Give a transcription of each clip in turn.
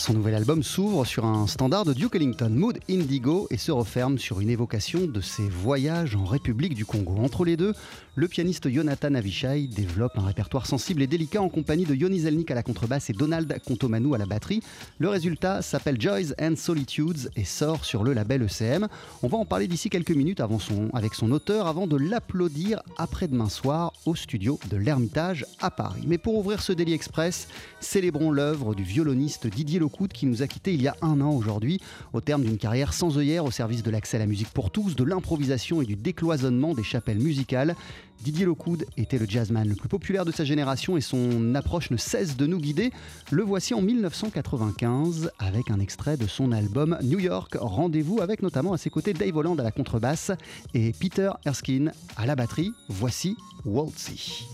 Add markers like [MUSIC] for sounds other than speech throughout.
Son nouvel album s'ouvre sur un standard de Duke Ellington, Mood Indigo, et se referme sur une évocation de ses voyages en République du Congo. Entre les deux, le pianiste Jonathan Avishai développe un répertoire sensible et délicat en compagnie de Yoni Zelnik à la contrebasse et Donald Contomanou à la batterie. Le résultat s'appelle Joys and Solitudes et sort sur le label ECM. On va en parler d'ici quelques minutes avec son auteur avant de l'applaudir après-demain soir au studio de l'Ermitage à Paris. Mais pour ouvrir ce Daily Express, célébrons l'œuvre du violoniste Didier Lecoute qui nous a quittés il y a un an aujourd'hui au terme d'une carrière sans œillère au service de l'accès à la musique pour tous, de l'improvisation et du décloisonnement des chapelles musicales. Didier Lockwood était le jazzman le plus populaire de sa génération et son approche ne cesse de nous guider. Le voici en 1995 avec un extrait de son album New York. Rendez-vous avec notamment à ses côtés Dave Holland à la contrebasse et Peter Erskine à la batterie. Voici Waltzy.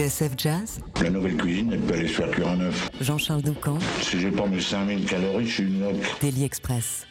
TSF Jazz, La nouvelle cuisine, elle peut aller se faire cuire un œuf. Jean-Charles Doucan, Si j'ai pas mes 5000 calories, je suis une loque. Daily Express.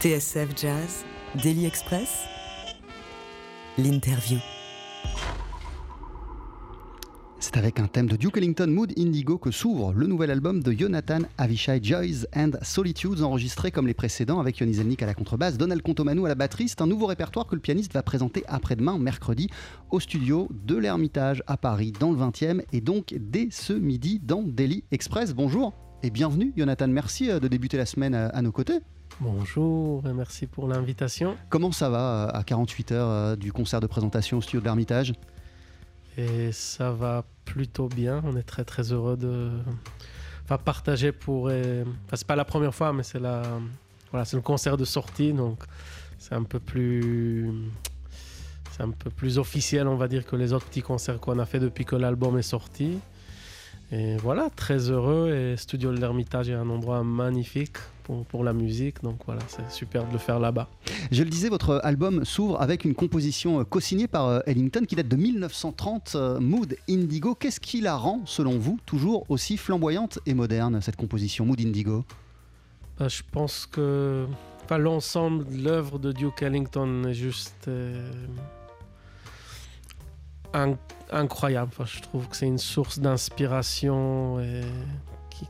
TSF Jazz, Daily Express, l'interview. C'est avec un thème de Duke Ellington Mood Indigo que s'ouvre le nouvel album de Jonathan Avishai Joys and Solitudes, enregistré comme les précédents avec Yoni Zelnik à la contrebasse, Donald Contomanou à la batterie. C'est un nouveau répertoire que le pianiste va présenter après-demain, mercredi, au studio de l'Ermitage à Paris, dans le 20e, et donc dès ce midi dans Daily Express. Bonjour et bienvenue, Jonathan. Merci euh, de débuter la semaine à, à nos côtés. Bonjour et merci pour l'invitation. Comment ça va euh, à 48 heures euh, du concert de présentation au studio de l'Ermitage? Et ça va plutôt bien. On est très très heureux de enfin, partager pour. euh, Enfin, c'est pas la première fois, mais c'est la. Voilà, c'est le concert de sortie, donc c'est un peu plus. C'est un peu plus officiel, on va dire, que les autres petits concerts qu'on a fait depuis que l'album est sorti. Et voilà, très heureux. Et Studio de l'Ermitage est un endroit magnifique pour, pour la musique. Donc voilà, c'est super de le faire là-bas. Je le disais, votre album s'ouvre avec une composition euh, co-signée par euh, Ellington qui date de 1930, euh, Mood Indigo. Qu'est-ce qui la rend, selon vous, toujours aussi flamboyante et moderne, cette composition Mood Indigo? Bah, je pense que enfin, l'ensemble de l'œuvre de Duke Ellington est juste euh, in- incroyable. Enfin, je trouve que c'est une source d'inspiration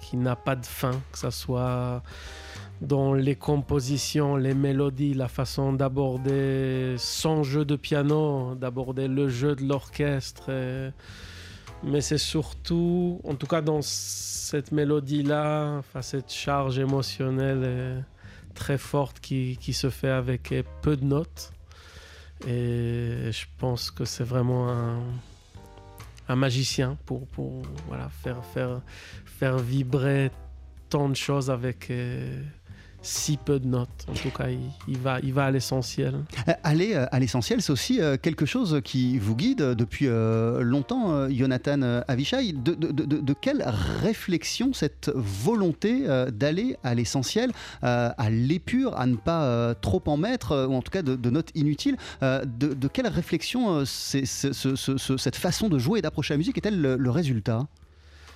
qui, n'a pas de fin, que ce soit dans les compositions, les mélodies, la façon d'aborder son jeu de piano, d'aborder le jeu de l'orchestre. Mais c'est surtout, en tout cas dans cette mélodie-là, cette charge émotionnelle très forte qui, se fait avec peu de notes. Et je pense que c'est vraiment un, un magicien pour, faire, faire vibrer tant de choses avec euh, si peu de notes. En tout cas, il, va, il va à l'essentiel. Euh, Aller euh, à l'essentiel, c'est aussi euh, quelque chose qui vous guide depuis longtemps, Jonathan Avishai. De, quelle réflexion cette volonté d'aller à l'essentiel, à l'épure, à ne pas trop en mettre, ou en tout cas de, notes inutiles, de, quelle réflexion c'est- c'est- ce- ce- ce- cette façon de jouer et d'approcher la musique est-elle le, le résultat?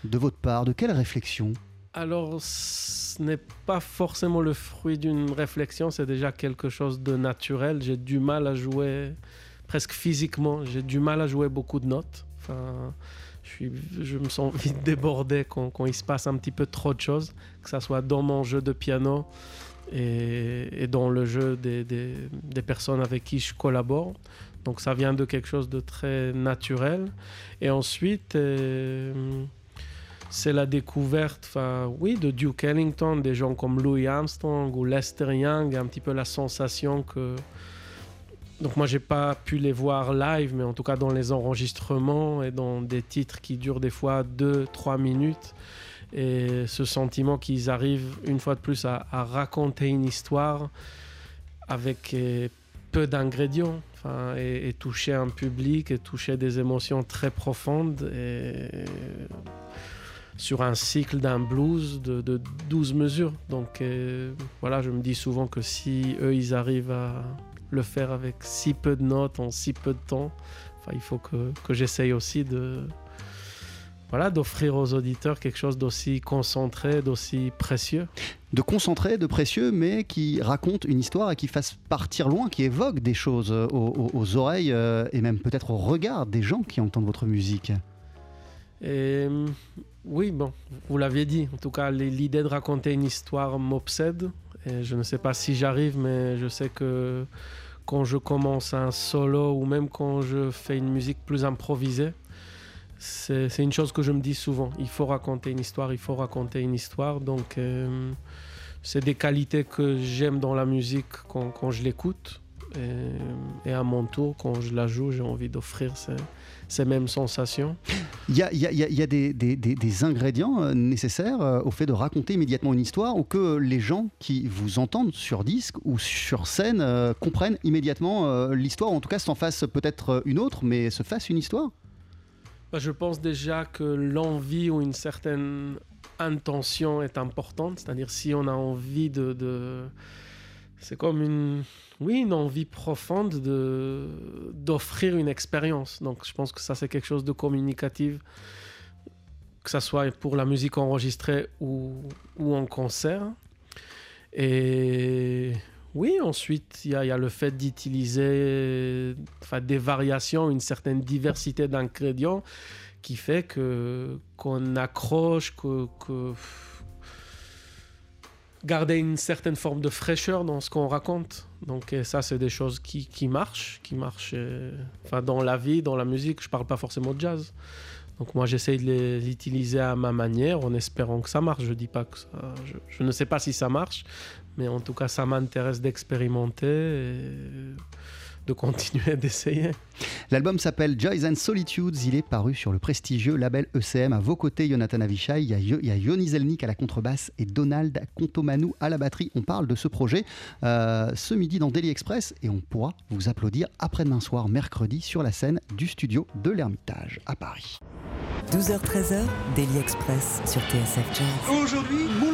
De votre part De quelle réflexion? Alors, ce n'est pas forcément le fruit d'une réflexion, c'est déjà quelque chose de naturel. J'ai du mal à jouer, presque physiquement, j'ai du mal à jouer beaucoup de notes. Enfin, je, me sens vite [LAUGHS] débordé quand, il se passe un petit peu trop de choses, que ce soit dans mon jeu de piano et, dans le jeu des personnes avec qui je collabore. Donc ça vient de quelque chose de très naturel. Et ensuite, euh, c'est la découverte, oui, de Duke Ellington, des gens comme Louis Armstrong ou Lester Young, un petit peu la sensation que. Donc, moi, j'ai pas pu les voir live, mais en tout cas dans les enregistrements et dans des titres qui durent des fois 2-3 minutes. Et ce sentiment qu'ils arrivent une fois de plus à, raconter une histoire avec euh, peu d'ingrédients enfin, et, et toucher un public et toucher des émotions très profondes. Et, sur un cycle d'un blues de, de 12 mesures. Donc euh, voilà, je me dis souvent que si eux, ils arrivent à le faire avec si peu de notes en si peu de temps, enfin, il faut que, que j'essaye aussi de voilà, d'offrir aux auditeurs quelque chose d'aussi concentré, d'aussi précieux. de concentré, de précieux, mais qui raconte une histoire et qui fasse partir loin, qui évoque des choses aux, aux- aux oreilles euh, et même peut-être au regard des gens qui entendent votre musique. Et oui, bon, vous l'aviez dit. En tout cas, l'idée de raconter une histoire m'obsède. Et je ne sais pas si j'arrive, mais je sais que quand je commence un solo ou même quand je fais une musique plus improvisée, c'est une chose que je me dis souvent. Il faut raconter une histoire, il faut raconter une histoire. Donc, euh, c'est des qualités que j'aime dans la musique quand, je l'écoute. Et, et à mon tour, quand je la joue, j'ai envie d'offrir ces, ces mêmes sensations. Il y a, y y des, des- des- des ingrédients euh, nécessaires euh, au fait de raconter immédiatement une histoire ou que les gens qui vous entendent sur disque ou sur scène euh, comprennent immédiatement euh, l'histoire, ou en tout cas s'en fassent peut-être une autre, mais se fassent une histoire? Bah, je pense déjà que l'envie ou une certaine intention est importante. C'est-à-dire si on a envie de... de- C'est comme une... Oui, une envie profonde de d'offrir une expérience. Donc je pense que ça c'est quelque chose de communicatif, que ça soit pour la musique enregistrée ou, ou en concert. Et oui, ensuite, il y, a le fait d'utiliser enfin, des variations, une certaine diversité d'ingrédients qui fait que qu'on accroche, que, que, garder une certaine forme de fraîcheur dans ce qu'on raconte. Donc ça, c'est des choses qui, qui marchent, qui marchent euh, enfin, dans la vie, dans la musique. Je parle pas forcément de jazz. Donc moi, j'essaye de les utiliser à ma manière en espérant que ça marche. Je dis pas que. Je, ne sais pas si ça marche, mais en tout cas, ça m'intéresse d'expérimenter. De continuer d'essayer. L'album s'appelle Joys and Solitudes. Il est paru sur le prestigieux label ECM. À vos côtés, Jonathan Avishai, il y a, il y a Yoni Zelnik à la contrebasse et Donald Contomanou à la batterie. On parle de ce projet euh, ce midi dans Daily Express et on pourra vous applaudir après-demain soir, mercredi, sur la scène du studio de l'Ermitage à Paris. 12h-13h, Daily Express sur TSF Jazz. Aujourd'hui, moule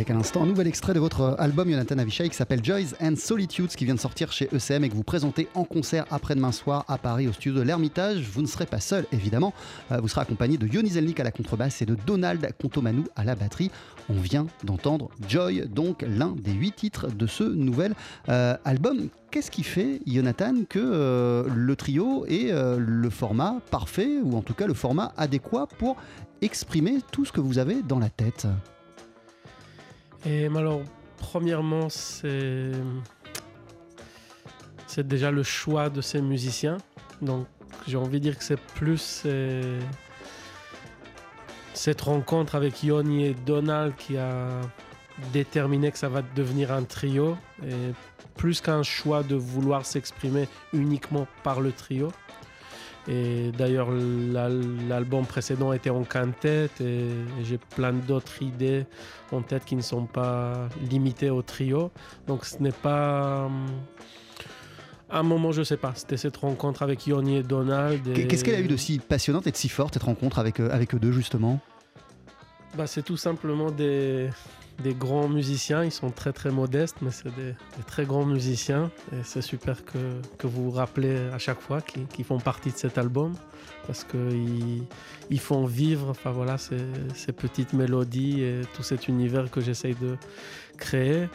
Avec à l'instant un nouvel extrait de votre album Jonathan Avishai qui s'appelle Joys and Solitudes qui vient de sortir chez ECM et que vous présentez en concert après-demain soir à Paris au studio de l'Ermitage. Vous ne serez pas seul évidemment, euh, vous serez accompagné de Yoni Zelnik à la contrebasse et de Donald Contomanou à la batterie. On vient d'entendre Joy, donc l'un des huit titres de ce nouvel euh, album. Qu'est-ce qui fait, Jonathan, que euh, le trio est le format parfait, ou en tout cas le format adéquat pour exprimer tout ce que vous avez dans la tête? Et alors, premièrement, c'est déjà le choix de ces musiciens. Donc, j'ai envie de dire que c'est plus cette rencontre avec Yoni et Donald qui a déterminé que ça va devenir un trio. Plus qu'un choix de vouloir s'exprimer uniquement par le trio. Et d'ailleurs, l'album précédent était en quintette et, j'ai plein d'autres idées en tête qui ne sont pas limitées au trio. Donc ce n'est pas... Hum, un moment, je sais pas. C'était cette rencontre avec Yoni et Donald. Qu'est-ce qu'elle a eu de si passionnante et de si forte, cette rencontre avec, euh, avec eux deux, justement? Bah, C'est tout simplement des, des grands musiciens. Ils sont très très modestes, mais c'est des, très grands musiciens. Et c'est super que, que, vous vous rappelez à chaque fois qu'ils font partie de cet album parce qu'ils ils font vivre enfin, voilà, ces, petites mélodies et tout cet univers que j'essaye de créer.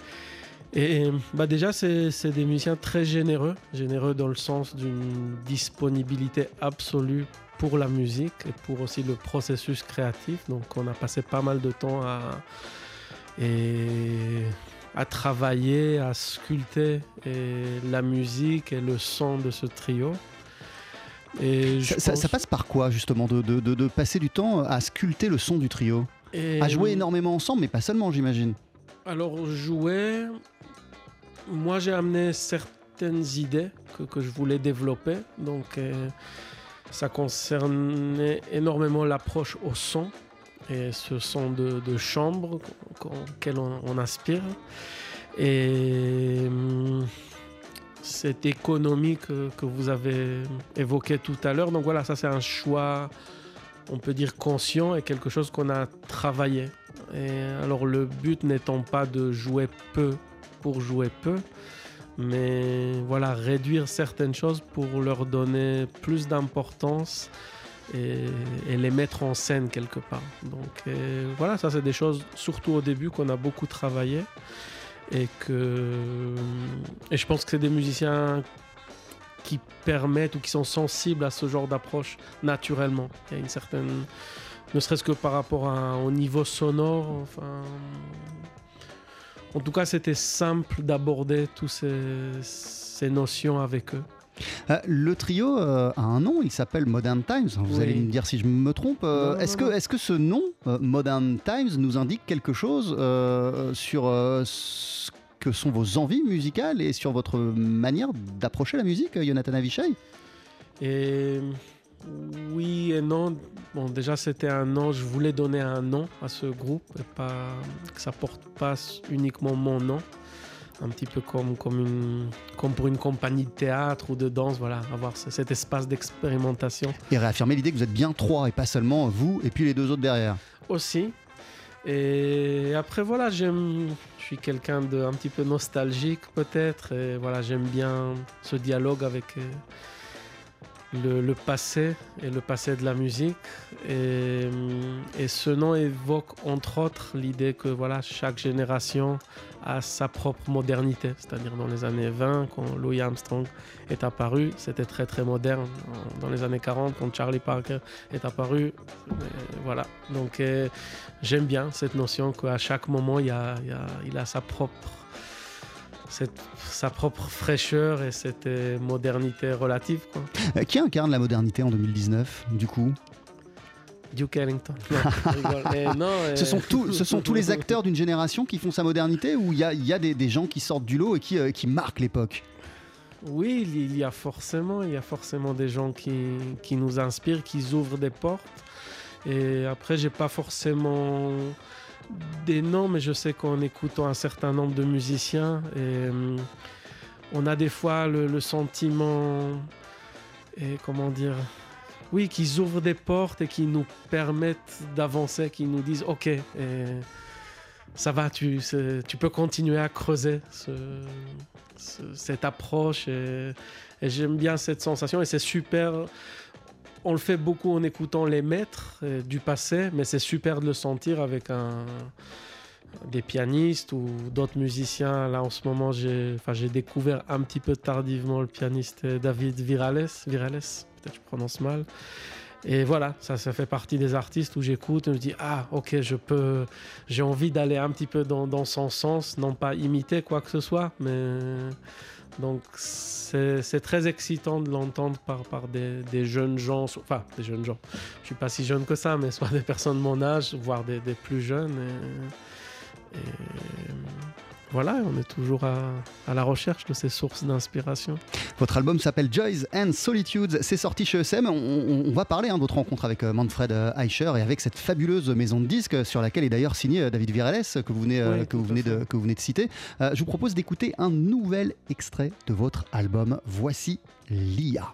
Et bah déjà, c'est des musiciens très généreux, généreux dans le sens d'une disponibilité absolue pour la musique et pour aussi le processus créatif. Donc on a passé pas mal de temps à, et à travailler, à sculpter la musique et le son de ce trio. Et ça, passe par quoi justement de, de, de, passer du temps à sculpter le son du trio? À jouer énormément ensemble, mais pas seulement j'imagine. Alors jouer, moi j'ai amené certaines idées que, que, je voulais développer. Donc euh, ça concernait énormément l'approche au son et ce sont de, chambres auxquelles on, aspire. Et hum, cette économie que, vous avez évoquée tout à l'heure, donc voilà, ça c'est un choix, on peut dire conscient et quelque chose qu'on a travaillé. Alors le but n'étant pas de jouer peu pour jouer peu, mais voilà, réduire certaines choses pour leur donner plus d'importance et, les mettre en scène quelque part. Donc euh, voilà, ça c'est des choses, surtout au début, qu'on a beaucoup travaillé. Et, que, et je pense que c'est des musiciens qui permettent ou qui sont sensibles à ce genre d'approche naturellement. Il y a une certaine. Ne serait-ce que par rapport au niveau sonore. Enfin, en tout cas, c'était simple d'aborder toutes ces, ces notions avec eux. Euh, le trio euh, a un nom, il s'appelle Modern Times. Vous allez me dire si je me trompe. Euh, est-ce que, est que ce nom, Modern Times, nous indique quelque chose sur ce que sont vos envies musicales et sur votre manière d'approcher la musique, Jonathan Avishai? Et oui et non. Bon, déjà, c'était un nom. Je voulais donner un nom à ce groupe et pas que ça porte pas uniquement mon nom un petit peu comme, comme, une, comme pour une compagnie de théâtre ou de danse, voilà, avoir cet espace d'expérimentation. Et réaffirmer l'idée que vous êtes bien trois et pas seulement vous et puis les deux autres derrière. Aussi. Et après, voilà, j'aime, je suis quelqu'un de un petit peu nostalgique peut-être, et voilà, j'aime bien ce dialogue avec euh, le, passé et le passé de la musique. Et, et, ce nom évoque entre autres l'idée que voilà, chaque génération a sa propre modernité. C'est-à-dire dans les années 20, quand Louis Armstrong est apparu, c'était très très moderne. Dans les années 40, quand Charlie Parker est apparu, voilà. Donc euh, j'aime bien cette notion qu'à chaque moment, il, a, il a sa propre cette, sa propre fraîcheur et cette euh, modernité relative. Quoi. Euh, qui incarne la modernité en 2019, du coup? Duke Ellington. [LAUGHS] ce sont, ce sont tous les [LAUGHS] acteurs d'une génération qui font sa modernité ou il y a, y a des, gens qui sortent du lot et qui, euh, qui marquent l'époque? Oui, il y a forcément, il y a forcément des gens qui, qui nous inspirent, qui ouvrent des portes. Et après, j'ai pas forcément des noms, mais je sais qu'en écoutant un certain nombre de musiciens, euh, on a des fois le, sentiment et comment dire oui, qu'ils ouvrent des portes et qui nous permettent d'avancer, qui nous disent ok, ça va, tu, peux continuer à creuser ce- ce- cette approche et j'aime bien cette sensation et c'est super. On le fait beaucoup en écoutant les maîtres euh, du passé, mais c'est super de le sentir avec des pianistes ou d'autres musiciens. Là, en ce moment, j'ai découvert un petit peu tardivement le pianiste euh, David Virales. Virales, peut-être je prononce mal. Et voilà, ça, ça fait partie des artistes où j'écoute et je me dis ah ok je peux j'ai envie d'aller un petit peu dans, dans son sens, non pas imiter quoi que ce soit, mais donc c'est très excitant de l'entendre par, des, jeunes gens, enfin des jeunes gens, je suis pas si jeune que ça, mais soit des personnes de mon âge, voire des, plus jeunes. Voilà, on est toujours à, à la recherche de ces sources d'inspiration. Votre album s'appelle Joys and Solitudes. C'est sorti chez ESM. On, on- on va parler hein, de votre rencontre avec euh, Manfred euh, Eicher et avec cette fabuleuse maison de disques sur laquelle est d'ailleurs signé euh, David Virales que vous venez, Oui, que vous tout à venez, de, fait. que vous venez de citer. Euh, je vous propose d'écouter un nouvel extrait de votre album. Voici Lia.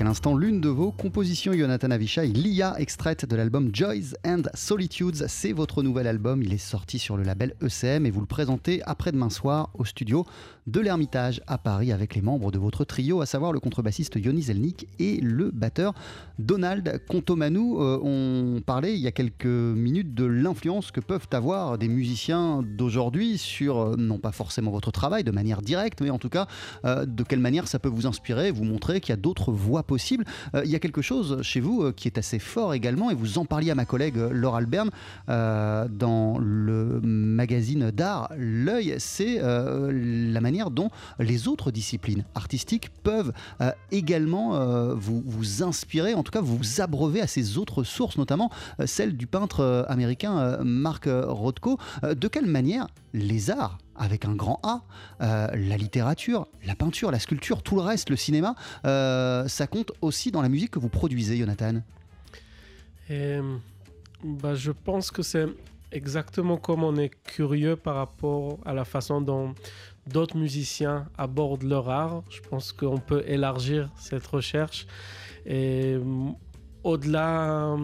À l'instant l'une de vos compositions, Jonathan Avishai, l'IA extraite de l'album Joys and Solitudes. C'est votre nouvel album, il est sorti sur le label ECM et vous le présentez après-demain soir au studio de l'Ermitage à Paris avec les membres de votre trio, à savoir le contrebassiste Yoni Zelnik et le batteur Donald Contomanou. Euh, on parlait il y a quelques minutes de l'influence que peuvent avoir des musiciens d'aujourd'hui sur, euh, non pas forcément votre travail de manière directe, mais en tout cas euh, de quelle manière ça peut vous inspirer, vous montrer qu'il y a d'autres voix Euh, il y a quelque chose chez vous euh, qui est assez fort également, et vous en parliez à ma collègue euh, Laure Alberne dans le magazine d'art L'œil, c'est la manière dont les autres disciplines artistiques peuvent également vous, vous, inspirer, en tout cas vous abreuver à ces autres sources, notamment celle du peintre américain Mark Rothko. de quelle manière les arts avec un grand A, euh, la littérature, la peinture, la sculpture, tout le reste, le cinéma, euh, ça compte aussi dans la musique que vous produisez, Jonathan bah, Je pense que c'est exactement comme on est curieux par rapport à la façon dont d'autres musiciens abordent leur art. Je pense qu'on peut élargir cette recherche. Et au-delà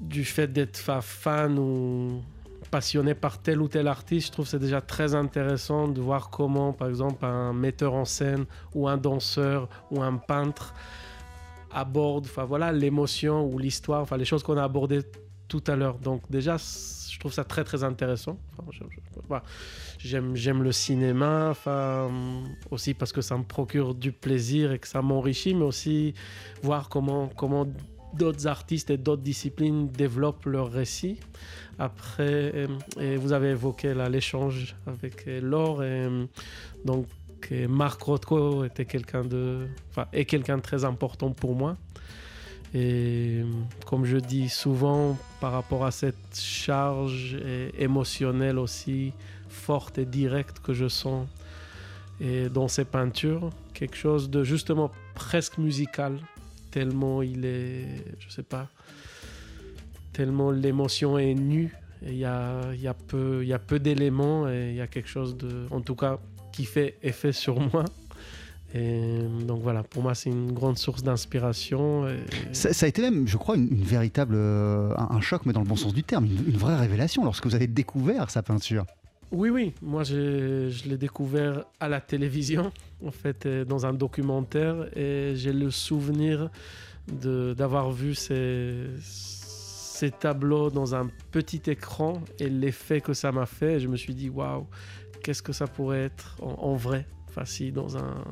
du fait d'être fan ou passionné par tel ou tel artiste, je trouve c'est déjà très intéressant de voir comment, par exemple, un metteur en scène ou un danseur ou un peintre aborde, enfin voilà, l'émotion ou l'histoire, enfin les choses qu'on a abordées tout à l'heure. Donc déjà, je trouve ça très très intéressant. j'aime, j'aime le cinéma, enfin, aussi parce que ça me procure du plaisir et que ça m'enrichit, mais aussi voir comment, comment d'autres artistes et d'autres disciplines développent leurs récits. Après, euh, vous avez évoqué l'échange avec euh, Laure. Euh, donc, Marc Rothko était quelqu'un de, enfin, est quelqu'un de très important pour moi. Et comme je dis souvent, par rapport à cette charge émotionnelle aussi forte et directe que je sens et dans ses peintures, quelque chose de justement presque musical, tellement il est, je sais pas, tellement l'émotion est nue. Il y a, y, a peu, y a peu d'éléments et il y a quelque chose de, en tout cas, qui fait effet sur moi. Et donc voilà, pour moi, c'est une grande source d'inspiration. Ça, a été même, je crois, une, véritable, euh, un, choc, mais dans le bon sens du terme, une, vraie révélation lorsque vous avez découvert sa peinture. Oui, oui, moi je l'ai découvert à la télévision, en fait, euh, dans un documentaire, et j'ai le souvenir d'avoir vu ces tableaux dans un petit écran et l'effet que ça m'a fait. Je me suis dit, waouh, qu'est-ce que ça pourrait être en, vrai? Enfin, si dans un,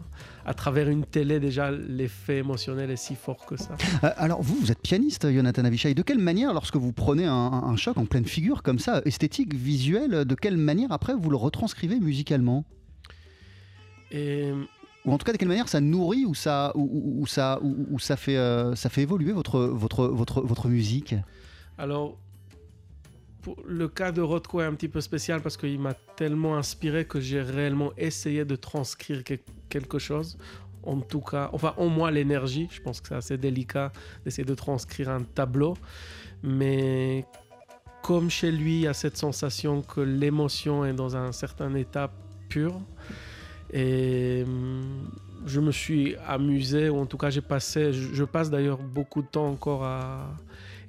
à travers une télé, déjà, l'effet émotionnel est si fort que ça. Euh, alors, vous, vous êtes pianiste, Jonathan Avishai. De quelle manière, lorsque vous prenez un, choc en pleine figure comme ça, esthétique, visuel, de quelle manière, après, vous le retranscrivez musicalement? Ou en tout cas de quelle manière ça nourrit ou ça ou, ça ou, ça fait euh, ça fait évoluer votre votre votre votre musique? Alors, le cas de Rothko est un petit peu spécial parce qu'il m'a tellement inspiré que j'ai réellement essayé de transcrire quelque chose. En tout cas, enfin, en moi, l'énergie. Je pense que c'est assez délicat d'essayer de transcrire un tableau. Mais comme chez lui, il y a cette sensation que l'émotion est dans un certain état pur. Et hum, je me suis amusé, ou en tout cas, j'ai passé, je passe d'ailleurs beaucoup de temps encore à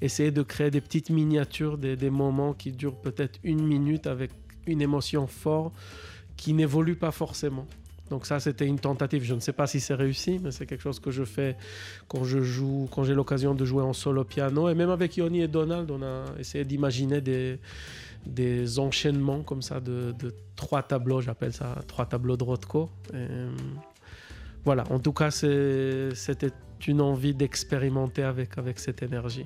essayer de créer des petites miniatures, des, moments qui durent peut-être une minute avec une émotion forte qui n'évolue pas forcément. Donc ça, c'était une tentative. Je ne sais pas si c'est réussi, mais c'est quelque chose que je fais quand je joue, quand j'ai l'occasion de jouer en solo piano. Et même avec Yoni et Donald, on a essayé d'imaginer des, des enchaînements comme ça de, trois tableaux. J'appelle ça trois tableaux de Rothko. Voilà, en tout cas, c'était une envie d'expérimenter avec cette énergie.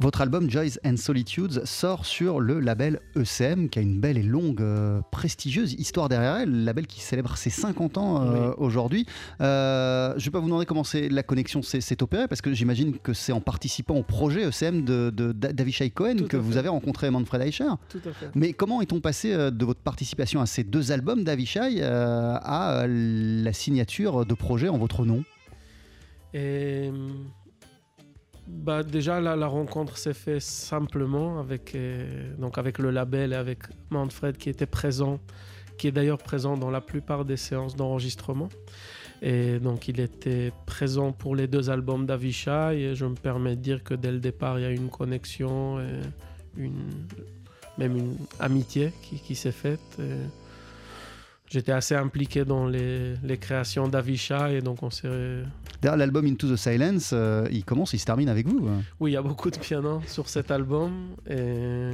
Votre album Joys and Solitudes sort sur le label ECM, qui a une belle et longue, euh, prestigieuse histoire derrière elle, le label qui célèbre ses 50 ans euh, aujourd'hui. Euh, je ne vais pas vous demander comment la connexion s'est opérée, parce que j'imagine que c'est en participant au projet ECM de, d'Avishai Cohen que vous avez rencontré Manfred Eicher. Tout à fait. Mais comment est-on passé de votre participation à ces deux albums d'Avishai à la signature de projet en votre nom? Et bah, déjà, la, rencontre s'est faite simplement avec, euh, donc avec le label et avec Manfred qui était présent, qui est d'ailleurs présent dans la plupart des séances d'enregistrement. Et donc, il était présent pour les deux albums d'Avishai. Et je me permets de dire que dès le départ, il y a une connexion, et une, même une amitié qui, qui s'est faite. J'étais assez impliqué dans les, les créations d'Avishai. Et donc, on s'est D'ailleurs, l'album Into the Silence, euh, il commence, il se termine avec vous. hein. Oui, il y a beaucoup de piano sur cet album. Et...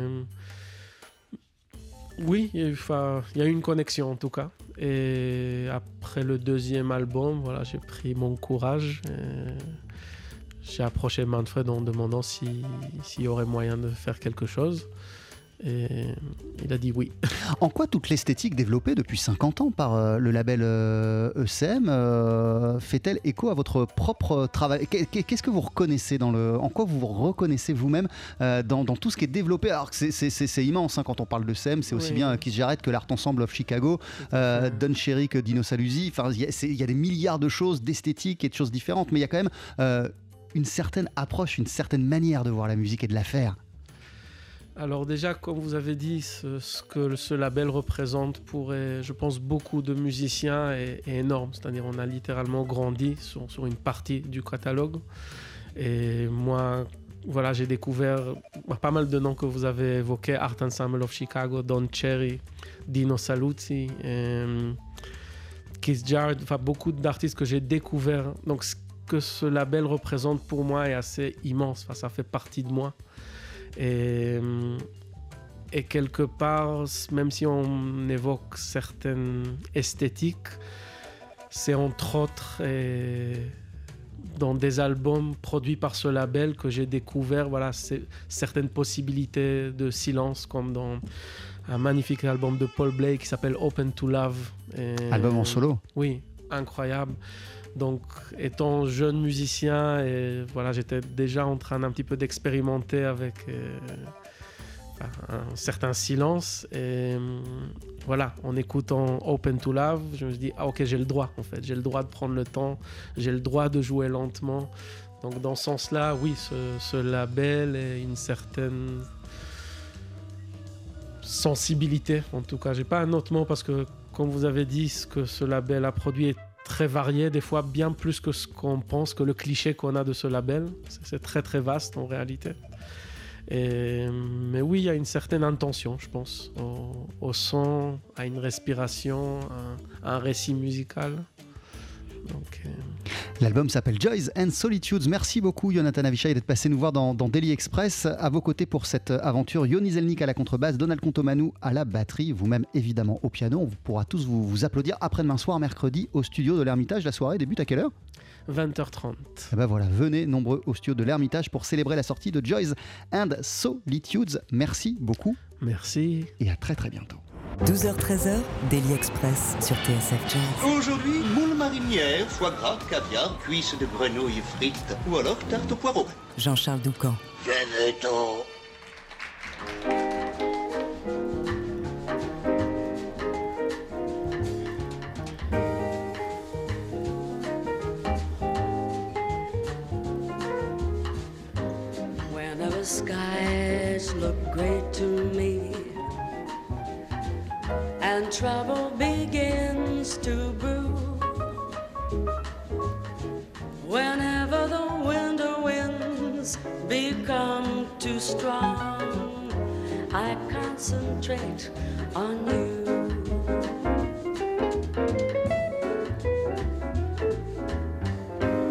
Oui, il y, a eu, une connexion en tout cas. Et après le deuxième album, voilà, j'ai pris mon courage. et J'ai approché Manfred en demandant si- s'il y aurait moyen de faire quelque chose. Et il a dit oui. [LAUGHS] En quoi toute l'esthétique développée depuis 50 ans par euh, le label euh, ECM euh, fait-elle écho à votre propre travail? Qu'est- qu'est- Qu'est-ce que vous reconnaissez dans le, En quoi vous vous reconnaissez vous-même dans, dans tout ce qui est développé? Alors que c'est- immense hein, quand on parle de ECM, c'est aussi Oui. bien Kiss Jarrett que l'Art Ensemble of Chicago, euh, Don Cherry que Dino Saluzzi. Enfin, il y, a- y des milliards de choses, d'esthétique et de choses différentes, mais il y a quand même euh, une certaine approche, une certaine manière de voir la musique et de la faire. Alors déjà, comme vous avez dit, ce, que ce label représente pour, je pense, beaucoup de musiciens est, est énorme. C'est-à-dire on a littéralement grandi sur, sur une partie du catalogue. Et moi, voilà, j'ai découvert bah, pas mal de noms que vous avez évoqués. Art Ensemble of Chicago, Don Cherry, Dino Saluzzi, euh, Keith Jarrett, enfin beaucoup d'artistes que j'ai découverts. Donc ce que ce label représente pour moi est assez immense. Enfin, ça fait partie de moi. Et, et quelque part, même si on évoque certaines esthétiques, c'est entre autres dans des albums produits par ce label que j'ai découvert voilà, certaines possibilités de silence, comme dans un magnifique album de Paul Blake qui s'appelle Open to Love. Et- Album en solo? oui, incroyable. Donc, étant jeune musicien, voilà, j'étais déjà en train un petit peu d'expérimenter avec euh, un certain silence. Et hum, voilà, en écoutant Open to Love, je me suis dit, ah ok, j'ai le droit en fait, j'ai le droit de prendre le temps, j'ai le droit de jouer lentement. Donc, dans ce sens-là, oui, ce, ce label et une certaine sensibilité, en tout cas. J'ai pas un autre mot parce que, comme vous avez dit, ce que ce label a produit est très varié, des fois bien plus que ce qu'on pense, que le cliché qu'on a de ce label. C'est- très très vaste en réalité. Mais oui, il y a une certaine intention, je pense, au, son, à une respiration, à un récit musical. Euh, L'album s'appelle Joys and Solitudes. Merci beaucoup, Jonathan Avishai, d'être passé nous voir dans, dans Daily Express. À vos côtés pour cette aventure, Yoni Zelnik à la contrebasse, Donald Contomanou à la batterie, vous-même évidemment au piano. On pourra tous vous, vous applaudir après-demain soir, mercredi, au studio de l'Ermitage. La soirée débute à quelle heure? 20h30. Eh ben voilà, venez nombreux au studio de l'Ermitage pour célébrer la sortie de Joys and Solitudes. Merci beaucoup Merci. et à très très bientôt. 12h-13h, Daily Express sur TSF Jazz. Aujourd'hui, moule marinière, foie gras, caviar, cuisses de grenouille frites ou alors tarte au poireau. Jean-Charles Doucan. Venez-t'en. Whenever skies look great to me and trouble begins to whenever the winter winds become too strong, I concentrate on you.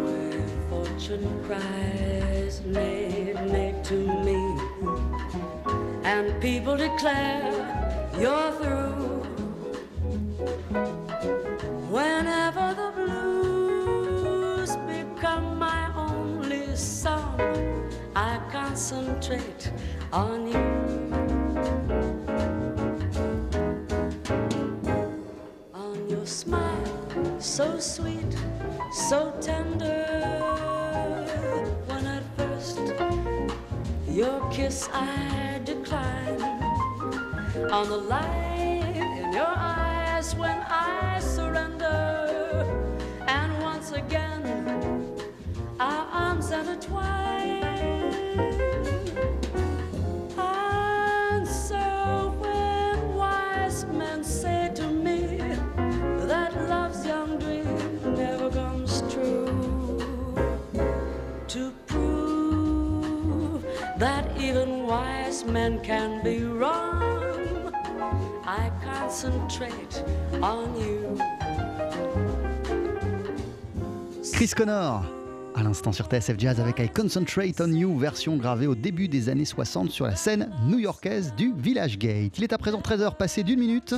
When fortune cries, nay, nay to me, and people declare you're through. So sweet, so tender. When at first your kiss I declined, on the light in your eyes when I surrender, and once again our arms intertwine. Chris Connor à l'instant sur TSF Jazz avec I Concentrate on You, version gravée au début des années 60 sur la scène new-yorkaise du Village Gate. Il est à présent 13h passé d'une minute.